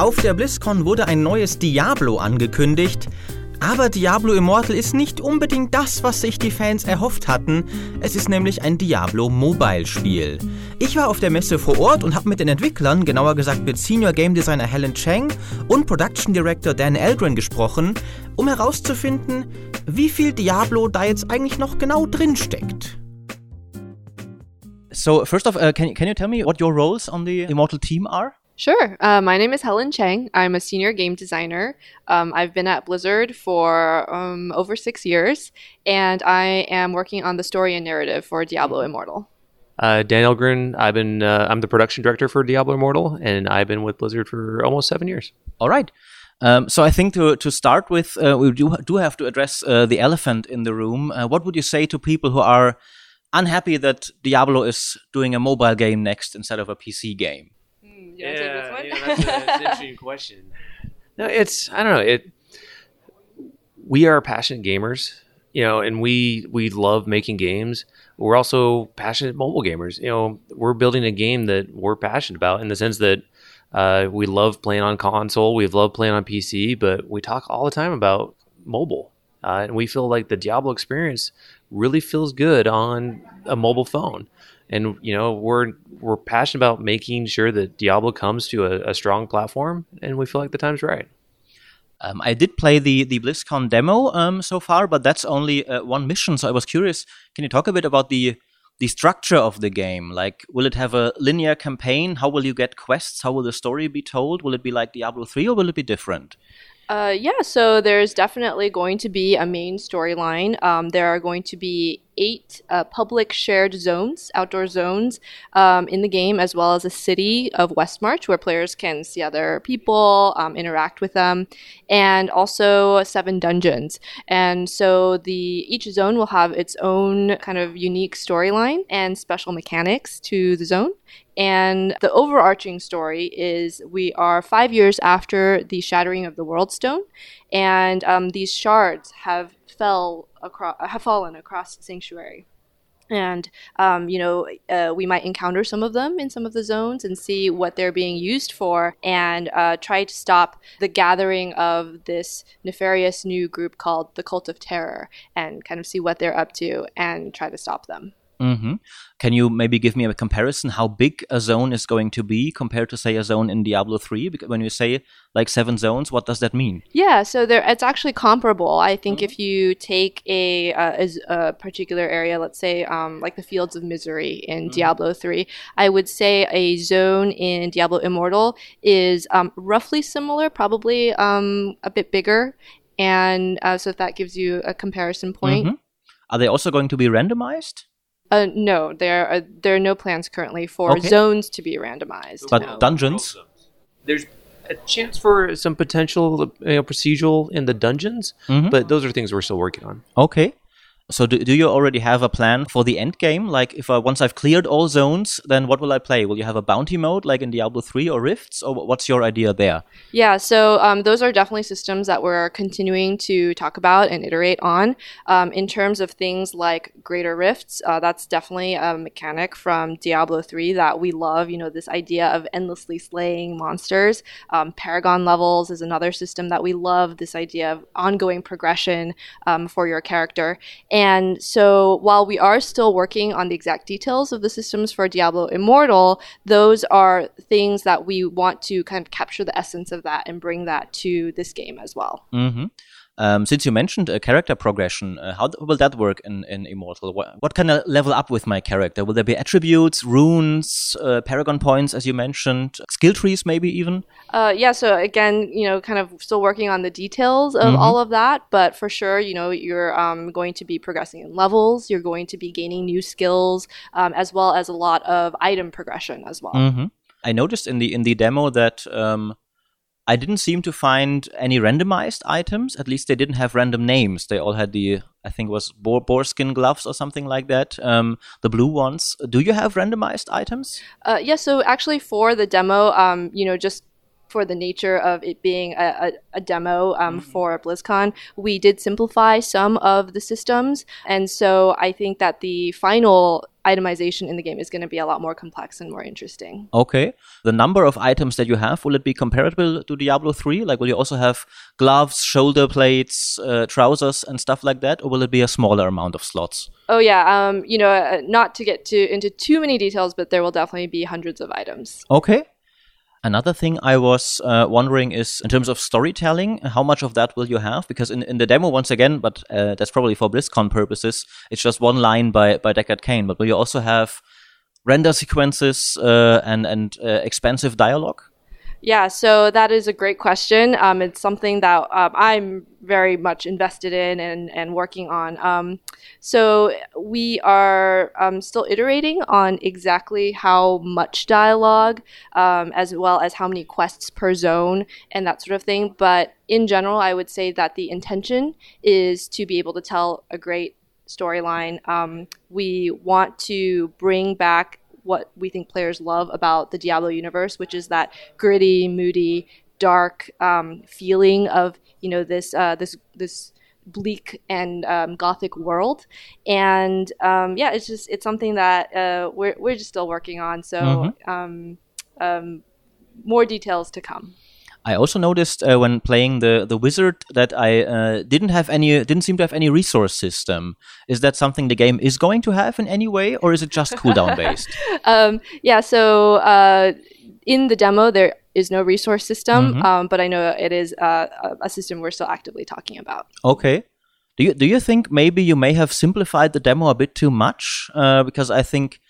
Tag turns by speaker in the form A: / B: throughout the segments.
A: Auf der BlizzCon wurde ein neues Diablo angekündigt. Aber Diablo Immortal ist nicht unbedingt das, was sich die Fans erhofft hatten. Es ist nämlich ein Diablo Mobile Spiel. Ich war auf der Messe vor Ort und habe mit den Entwicklern, genauer gesagt mit Senior Game Designer Helen Chang und Production Director Dan Eldrin gesprochen, um herauszufinden, wie viel Diablo da jetzt eigentlich noch genau drin steckt.
B: So, first off, uh, can, can you tell me what your roles on the Immortal team are?
C: Sure. Uh, my name is Helen Cheng. I'm a senior game designer. Um, I've been at Blizzard for um, over six years, and I am working on the story and narrative for Diablo Immortal.
D: Uh, Dan Elggren, I've been uh, I'm the production director for Diablo Immortal, and I've been with Blizzard for almost seven years.
B: All right. Um, so I think to to start with, uh, we do do have to address uh, the elephant in the room. Uh, what would you say to people who are unhappy that Diablo is doing a mobile game next instead of a PC game?
D: Yeah, you know, that's, a, that's an interesting question. No, it's I don't know. It we are passionate gamers, you know, and we we love making games. We're also passionate mobile gamers. You know, we're building a game that we're passionate about in the sense that uh, we love playing on console, we love playing on PC, but we talk all the time about mobile, uh, and we feel like the Diablo experience really feels good on a mobile phone and you know we're we're passionate about making sure that Diablo comes to a, a strong platform, and we feel like the time's right.
B: Um, I did play the the BlizzCon demo um, so far, but that's only uh, one mission. So I was curious. Can you talk a bit about the the structure of the game? Like, will it have a linear campaign? How will you get quests? How will the story be told? Will it be like Diablo three, or will it be different?
C: Uh, yeah, so there's definitely going to be a main storyline. Um, there are going to be eight uh, public shared zones, outdoor zones um, in the game, as well as a city of Westmarch where players can see other people, um, interact with them, and also seven dungeons. And so the each zone will have its own kind of unique storyline and special mechanics to the zone. And the overarching story is we are five years after the shattering of the World Stone, and um, these shards have fell across have fallen across sanctuary. And um, you know uh, we might encounter some of them in some of the zones and see what they're being used for and uh, try to stop the gathering of this nefarious new group called the cult of terror and kind of see what they're up to and try to stop them
B: Mm-hmm. Can you maybe give me a comparison how big a zone is going to be compared to say a zone in Diablo 3? Because when you say like seven zones, what does that mean?
C: Yeah, so there it's actually comparable. I think mm-hmm. if you take a, a, a, particular area, let's say um, like the Fields of Misery in mm-hmm. Diablo 3, I would say a zone in Diablo Immortal is um, roughly similar, probably um, a bit bigger. And uh, so if that gives you a comparison point.
B: Mm-hmm. Are they also going to be randomized?
C: Uh, no, there are there are no plans currently for okay. zones to be randomized.
B: But
C: no.
B: dungeons,
D: there's a chance for some potential you know, procedural in the dungeons, mm-hmm. but those are things we're still working on.
B: Okay. So do, do you already have a plan for the end game? Like if I, once I've cleared all zones, then what will I play? Will you have a bounty mode like in Diablo 3 or Rifts? Or what's your idea there?
C: Yeah, so um, those are definitely systems that we're continuing to talk about and iterate on. Um, in terms of things like Greater Rifts, uh, that's definitely a mechanic from Diablo 3 that we love. You know, this idea of endlessly slaying monsters. Um, Paragon levels is another system that we love, this idea of ongoing progression um, for your character. And so while we are still working on the exact details of the systems for Diablo Immortal, those are things that we want to kind of capture the essence of that and bring that to this game as well.
B: Mm-hmm. Um, since you mentioned a character progression, uh, how will that work in, in Immortal? What, what can I level up with my character? Will there be attributes, runes, uh, paragon points, as you mentioned, skill trees, maybe even?
C: Uh, yeah. So again, you know, kind of still working on the details of mm-hmm. all of that, but for sure, you know, you're um, going to be progressing in levels. You're going to be gaining new skills, um, as well as a lot of item progression as well.
B: Mm-hmm. I noticed in the in the demo that um, I didn't seem to find any randomized items. At least they didn't have random names. They all had the, I think it was boar, boar skin gloves or something like that. Um, the blue ones. Do you have randomized items?
C: Uh, yeah. So actually, for the demo, um, you know, just for the nature of it being a, a, a demo um, mm-hmm. for BlizzCon, we did simplify some of the systems. And so I think that the final itemization in the game is going to be a lot more complex and more interesting.
B: Okay. The number of items that you have, will it be comparable to Diablo 3? Like, will you also have gloves, shoulder plates, uh, trousers, and stuff like that? Or will it be a smaller amount of slots?
C: Oh, yeah. Um, you know, uh, not to get to into too many details, but there will definitely be hundreds of items.
B: Okay. Another thing I was uh, wondering is in terms of storytelling, how much of that will you have? Because in, in the demo, once again, but uh, that's probably for BlizzCon purposes, it's just one line by, by Deckard Cain. But will you also have render sequences uh, and, and uh, expansive dialogue?
C: Yeah, so that is a great question. Um, it's something that um, I'm very much invested in and, and working on. Um, so we are um, still iterating on exactly how much dialogue, um, as well as how many quests per zone and that sort of thing. But in general, I would say that the intention is to be able to tell a great storyline. Um, we want to bring back what we think players love about the Diablo universe, which is that gritty, moody, dark um, feeling of you know this uh, this this bleak and um, gothic world. And um, yeah it's just it's something that uh, we're, we're just still working on. So mm-hmm. Um, um, more details to come
B: I also noticed uh, when playing the the wizard that I uh, didn't have any didn't seem to have any resource system. Is that something the game is going to have in any way, or is it just cooldown based?
C: um, yeah. So uh, in the demo there is no resource system, mm-hmm. um, but I know it is uh, a system we're still actively talking about.
B: Okay. Do you do you think maybe you may have simplified the demo a bit too much? Uh, because I think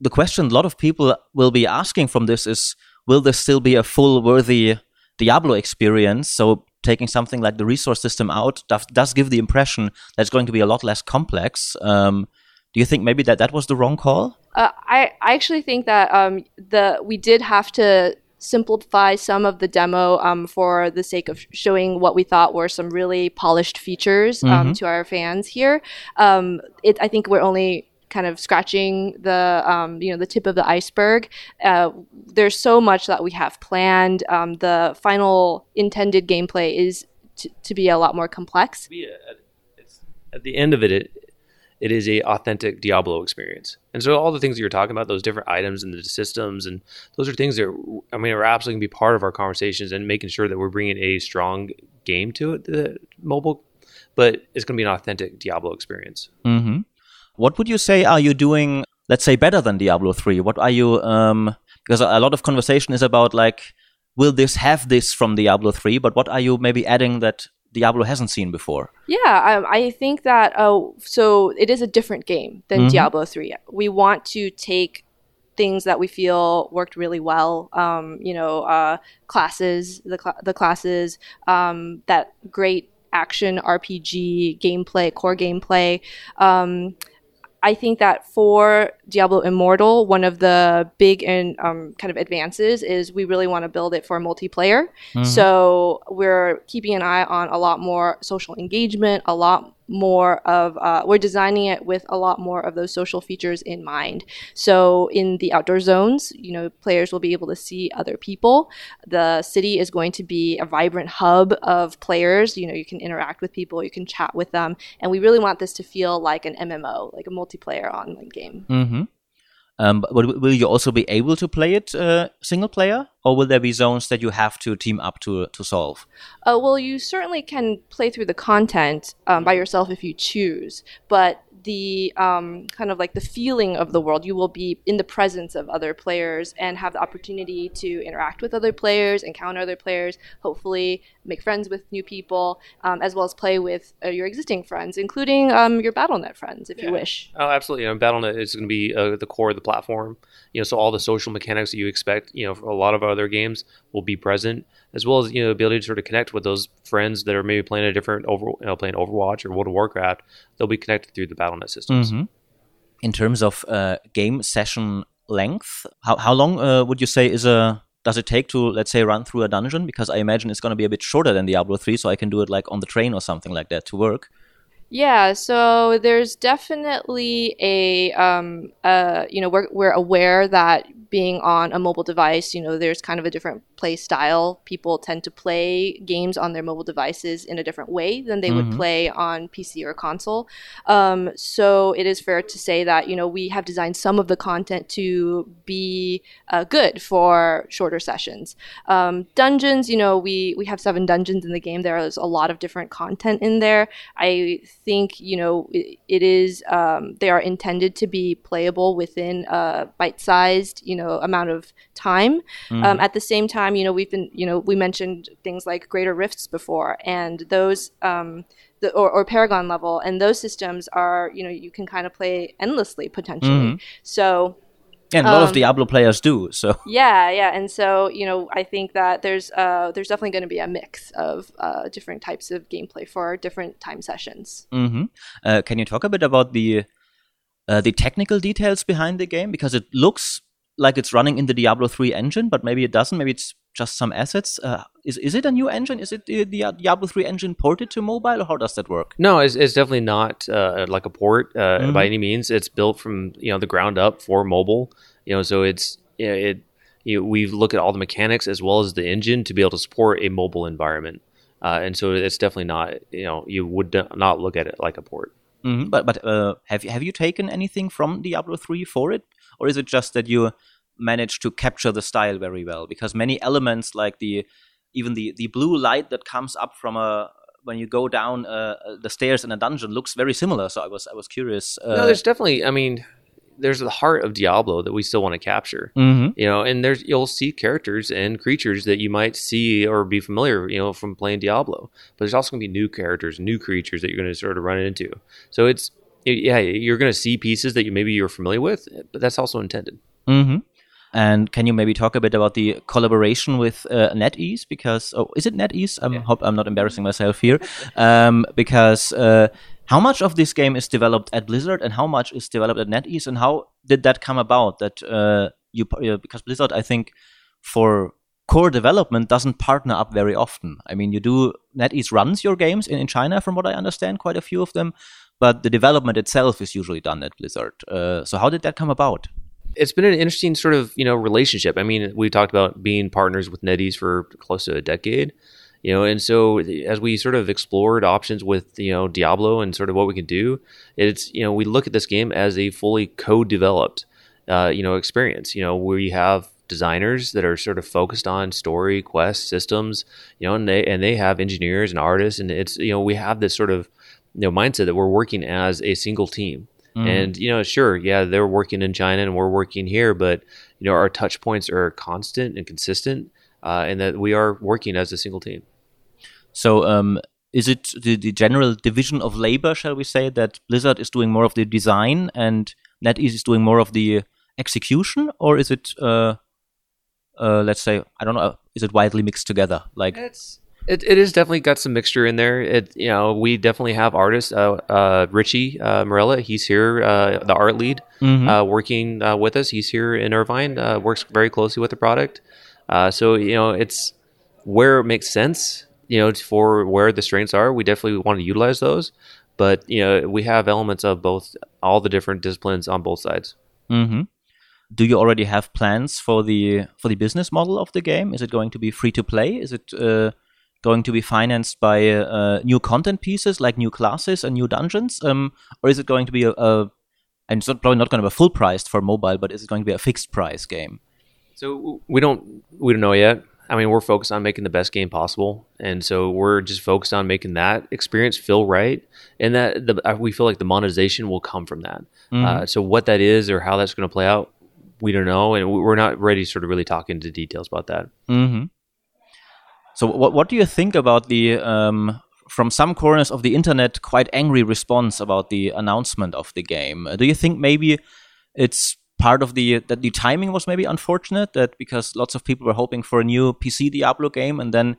B: the question a lot of people will be asking from this is, will this still be a full worthy Diablo experience. So taking something like the resource system out does, does give the impression that it's going to be a lot less complex. Um, do you think maybe that that was the wrong call?
C: Uh, I, I actually think that um, the we did have to simplify some of the demo um, for the sake of showing what we thought were some really polished features um, mm-hmm. to our fans here. Um, it, I think we're only kind of scratching the um, you know the tip of the iceberg. Uh, there's so much that we have planned. Um, the final intended gameplay is t- to be a lot more complex.
D: At the end of it, it it is a authentic Diablo experience. And so all the things that you're talking about, those different items and the systems, and those are things that I mean are absolutely going to be part of our conversations and making sure that we're bringing a strong game to it, the mobile, but it's going to be an authentic Diablo experience.
B: Mm-hmm. What would you say are you doing, let's say, better than Diablo 3? What are you, um, because a lot of conversation is about like, will this have this from Diablo 3? But what are you maybe adding that Diablo hasn't seen before?
C: Yeah, um, I think that, uh, so it is a different game than mm-hmm. Diablo 3. We want to take things that we feel worked really well. Um, you know, uh, classes, the cl- the classes, um, that great action RPG gameplay, core gameplay. I think that for Diablo Immortal, one of the big and um, kind of advances is we really want to build it for multiplayer. Mm-hmm. So we're keeping an eye on a lot more social engagement, a lot more of uh, we're designing it with a lot more of those social features in mind. So in the outdoor zones you know players will be able to see other people. The city is going to be a vibrant hub of players. You know you can interact with people you can chat with them. And we really want this to feel like an mmo like a multiplayer online game.
B: Mm-hmm. Um, but will you also be able to play it uh, single player, or will there be zones that you have to team up to to solve?
C: Uh, well, you certainly can play through the content um, by yourself if you choose, but the um, kind of like the feeling of the world. You will be in the presence of other players and have the opportunity to interact with other players, encounter other players, hopefully make friends with new people, um, as well as play with uh, your existing friends, including um, your BattleNet friends, if yeah. you wish.
D: Oh, absolutely. You know, BattleNet is going to be uh, the core of the platform. You know, so all the social mechanics that you expect, you know, for a lot of other games will be present, as well as you know, the ability to sort of connect with those friends that are maybe playing a different over, you know, playing Overwatch or World of Warcraft. They'll be connected through the BattleNet systems.
B: Mm-hmm. In terms of uh, game session length, how how long uh, would you say is a does it take to let's say run through a dungeon because i imagine it's going to be a bit shorter than diablo 3 so i can do it like on the train or something like that to work
C: yeah so there's definitely a um uh you know we're, we're aware that being on a mobile device, you know, there's kind of a different play style. People tend to play games on their mobile devices in a different way than they mm-hmm. would play on PC or console. Um, so it is fair to say that, you know, we have designed some of the content to be uh, good for shorter sessions. Um, dungeons, you know, we, we have seven dungeons in the game. There is a lot of different content in there. I think, you know, it, it is, um, they are intended to be playable within a bite-sized, you know, amount of time. Mm-hmm. Um, at the same time, you know, we've been, you know, we mentioned things like Greater Rifts before, and those, um, the, or, or, Paragon level, and those systems are, you know, you can kind of play endlessly potentially. Mm-hmm. So.
B: And a lot um, of Diablo players do so.
C: Yeah, yeah, and so you know, I think that there's uh, there's definitely going to be a mix of uh, different types of gameplay for different time sessions.
B: Mm-hmm. Uh, can you talk a bit about the uh, the technical details behind the game because it looks like it's running in the Diablo 3 engine, but maybe it doesn't. Maybe it's just some assets. Uh, is is it a new engine? Is it the, the, Diablo 3 engine ported to mobile, or how does that work?
D: No, it's, it's definitely not uh, like a port uh, mm-hmm. by any means. It's built from you know the ground up for mobile. You know, so it's it. You know, we look at all the mechanics as well as the engine to be able to support a mobile environment, uh, and so it's definitely not. You know, you would not look at it like a port.
B: Mm-hmm. But but uh, have you have you taken anything from Diablo three for it, or is it just that you managed to capture the style very well? Because many elements like the even the the blue light that comes up from a when you go down uh, the stairs in a dungeon looks very similar. So I was I was curious.
D: Uh, no, there's definitely. I mean, there's the heart of Diablo that we still want to capture. Mm-hmm. You know, and there's you'll see characters and creatures that you might see or be familiar, you know, from playing Diablo. But there's also going to be new characters, new creatures that you're going to sort of run into. So it's yeah, you're going to see pieces that you maybe you're familiar with, but that's also intended.
B: Mm-hmm. And can you maybe talk a bit about the collaboration with uh, NetEase? Because oh, is it NetEase? I yeah. hope I'm not embarrassing myself here. Um, because uh, how much of this game is developed at Blizzard and how much is developed at NetEase, and how did that come about? That uh, you uh, because Blizzard, I think, for core development doesn't partner up very often. I mean, you do NetEase runs your games in, in China, from what I understand, quite a few of them, but the development itself is usually done at Blizzard. Uh, so how did that come about?
D: It's been an interesting sort of you know relationship. I mean, we talked about being partners with NetEase for close to a decade you know and so as we sort of explored options with you know diablo and sort of what we can do it's you know we look at this game as a fully co-developed uh, you know experience you know we have designers that are sort of focused on story quest systems you know and they and they have engineers and artists and it's you know we have this sort of you know mindset that we're working as a single team mm. and you know sure yeah they're working in china and we're working here but you know our touch points are constant and consistent uh, and that we are working as a single team
B: so um, is it the, the general division of labor, shall we say, that Blizzard is doing more of the design and NetEase is doing more of the execution, or is it, uh, uh, let's say, I don't know, is it widely mixed together? Like
D: it's it, it is definitely got some mixture in there. It you know we definitely have artists. Uh, uh, Richie uh, Morella, he's here, uh, the art lead, mm-hmm. uh, working uh, with us. He's here in Irvine, uh, works very closely with the product. Uh, so you know it's where it makes sense you know, for where the strengths are, we definitely want to utilize those. But you know, we have elements of both, all the different disciplines on both sides.
B: Mm-hmm. Do you already have plans for the for the business model of the game? Is it going to be free to play? Is it uh, going to be financed by uh, new content pieces like new classes and new dungeons, um, or is it going to be a, a and it's not, probably not going to be a full priced for mobile, but is it going to be a fixed price game?
D: So we don't we don't know yet. I mean, we're focused on making the best game possible, and so we're just focused on making that experience feel right, and that the, uh, we feel like the monetization will come from that. Mm-hmm. Uh, so what that is or how that's going to play out, we don't know, and we're not ready to sort of really talk into details about that.
B: Mm-hmm. So what what do you think about the um, from some corners of the internet quite angry response about the announcement of the game? Do you think maybe it's part of the that the timing was maybe unfortunate that because lots of people were hoping for a new PC Diablo game and then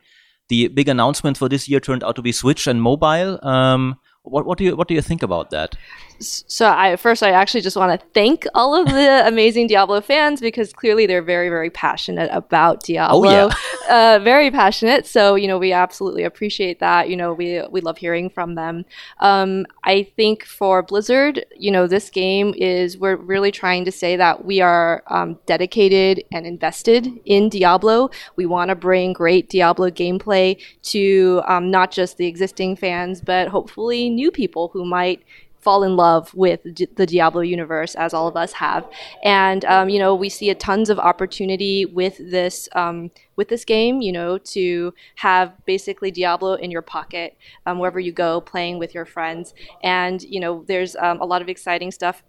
B: the big announcement for this year turned out to be Switch and mobile. Um, What what do you what do you think about that?
C: So I first I actually just want to thank all of the amazing Diablo fans because clearly they're very very passionate about Diablo.
B: Oh, yeah.
C: uh, very passionate. So you know we absolutely appreciate that. You know we we love hearing from them. Um, I think for Blizzard, you know this game is we're really trying to say that we are um, dedicated and invested in Diablo. We want to bring great Diablo gameplay to um, not just the existing fans, but hopefully new people who might fall in love with D- the Diablo universe, as all of us have. And um, you know, we see a tons of opportunity with this um, with this game. You know, to have basically Diablo in your pocket um, wherever you go, playing with your friends. And you know, there's um, a lot of exciting stuff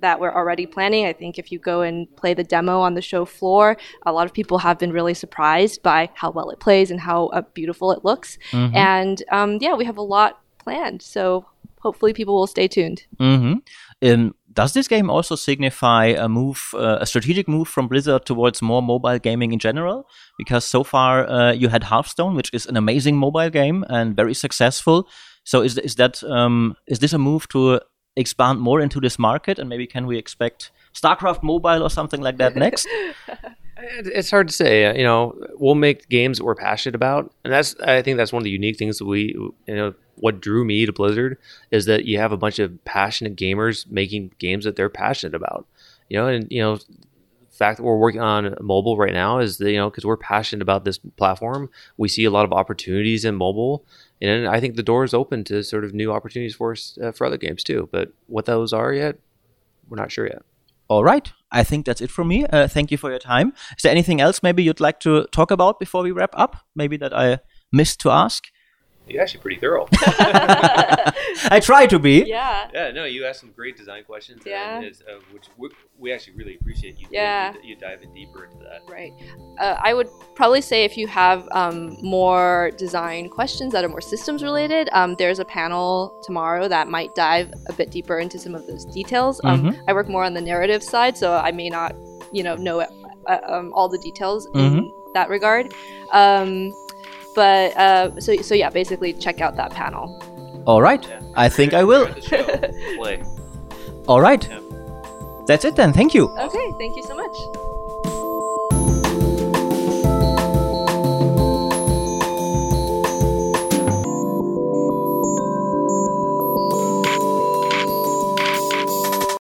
C: that we're already planning. I think if you go and play the demo on the show floor, a lot of people have been really surprised by how well it plays and how uh, beautiful it looks. And um, yeah, we have a lot planned. So hopefully people will stay tuned.
B: hmm Um, does this game also signify a move, uh, a strategic move from Blizzard towards more mobile gaming in general? Because so far uh, you had Hearthstone, which is an amazing mobile game and very successful. So is is that um, is this a move to expand more into this market, and maybe can we expect StarCraft Mobile or something like that next?
D: It- It's hard to say. uh, You know, we'll make games that we're passionate about, and that's I think that's one of the unique things that we you know what drew me to Blizzard is that you have a bunch of passionate gamers making games that they're passionate about. You know, and you know, the fact that we're working on mobile right now is that you know because we're passionate about this platform, we see a lot of opportunities in mobile, and I think the door is open to sort of new opportunities for us uh, for other games too. But what those are yet, we're not sure yet.
B: All right, I think that's it from me. Uh, thank you for your time. Is there anything else maybe you'd like to talk about before we wrap up? Maybe that I missed to ask.
D: You're actually pretty thorough.
B: I try to be.
C: Yeah.
D: Yeah, no, you asked some great design questions,
C: Yeah.
D: and it's, uh, which we, we actually really appreciate you.
C: Yeah.
D: you, you diving deeper into that.
C: Right. Uh, I would probably say if you have um, more design questions that are more systems related, um, there's a panel tomorrow that might dive a bit deeper into some of those details. Um, I work more on the narrative side, so I may not, you know, know uh, um, all the details in that regard. Um, but uh, so so yeah, basically check out that panel.
B: All right, I think I will.
D: At the show, play.
B: All right, that's it then. Thank you.
C: Okay, thank you so much.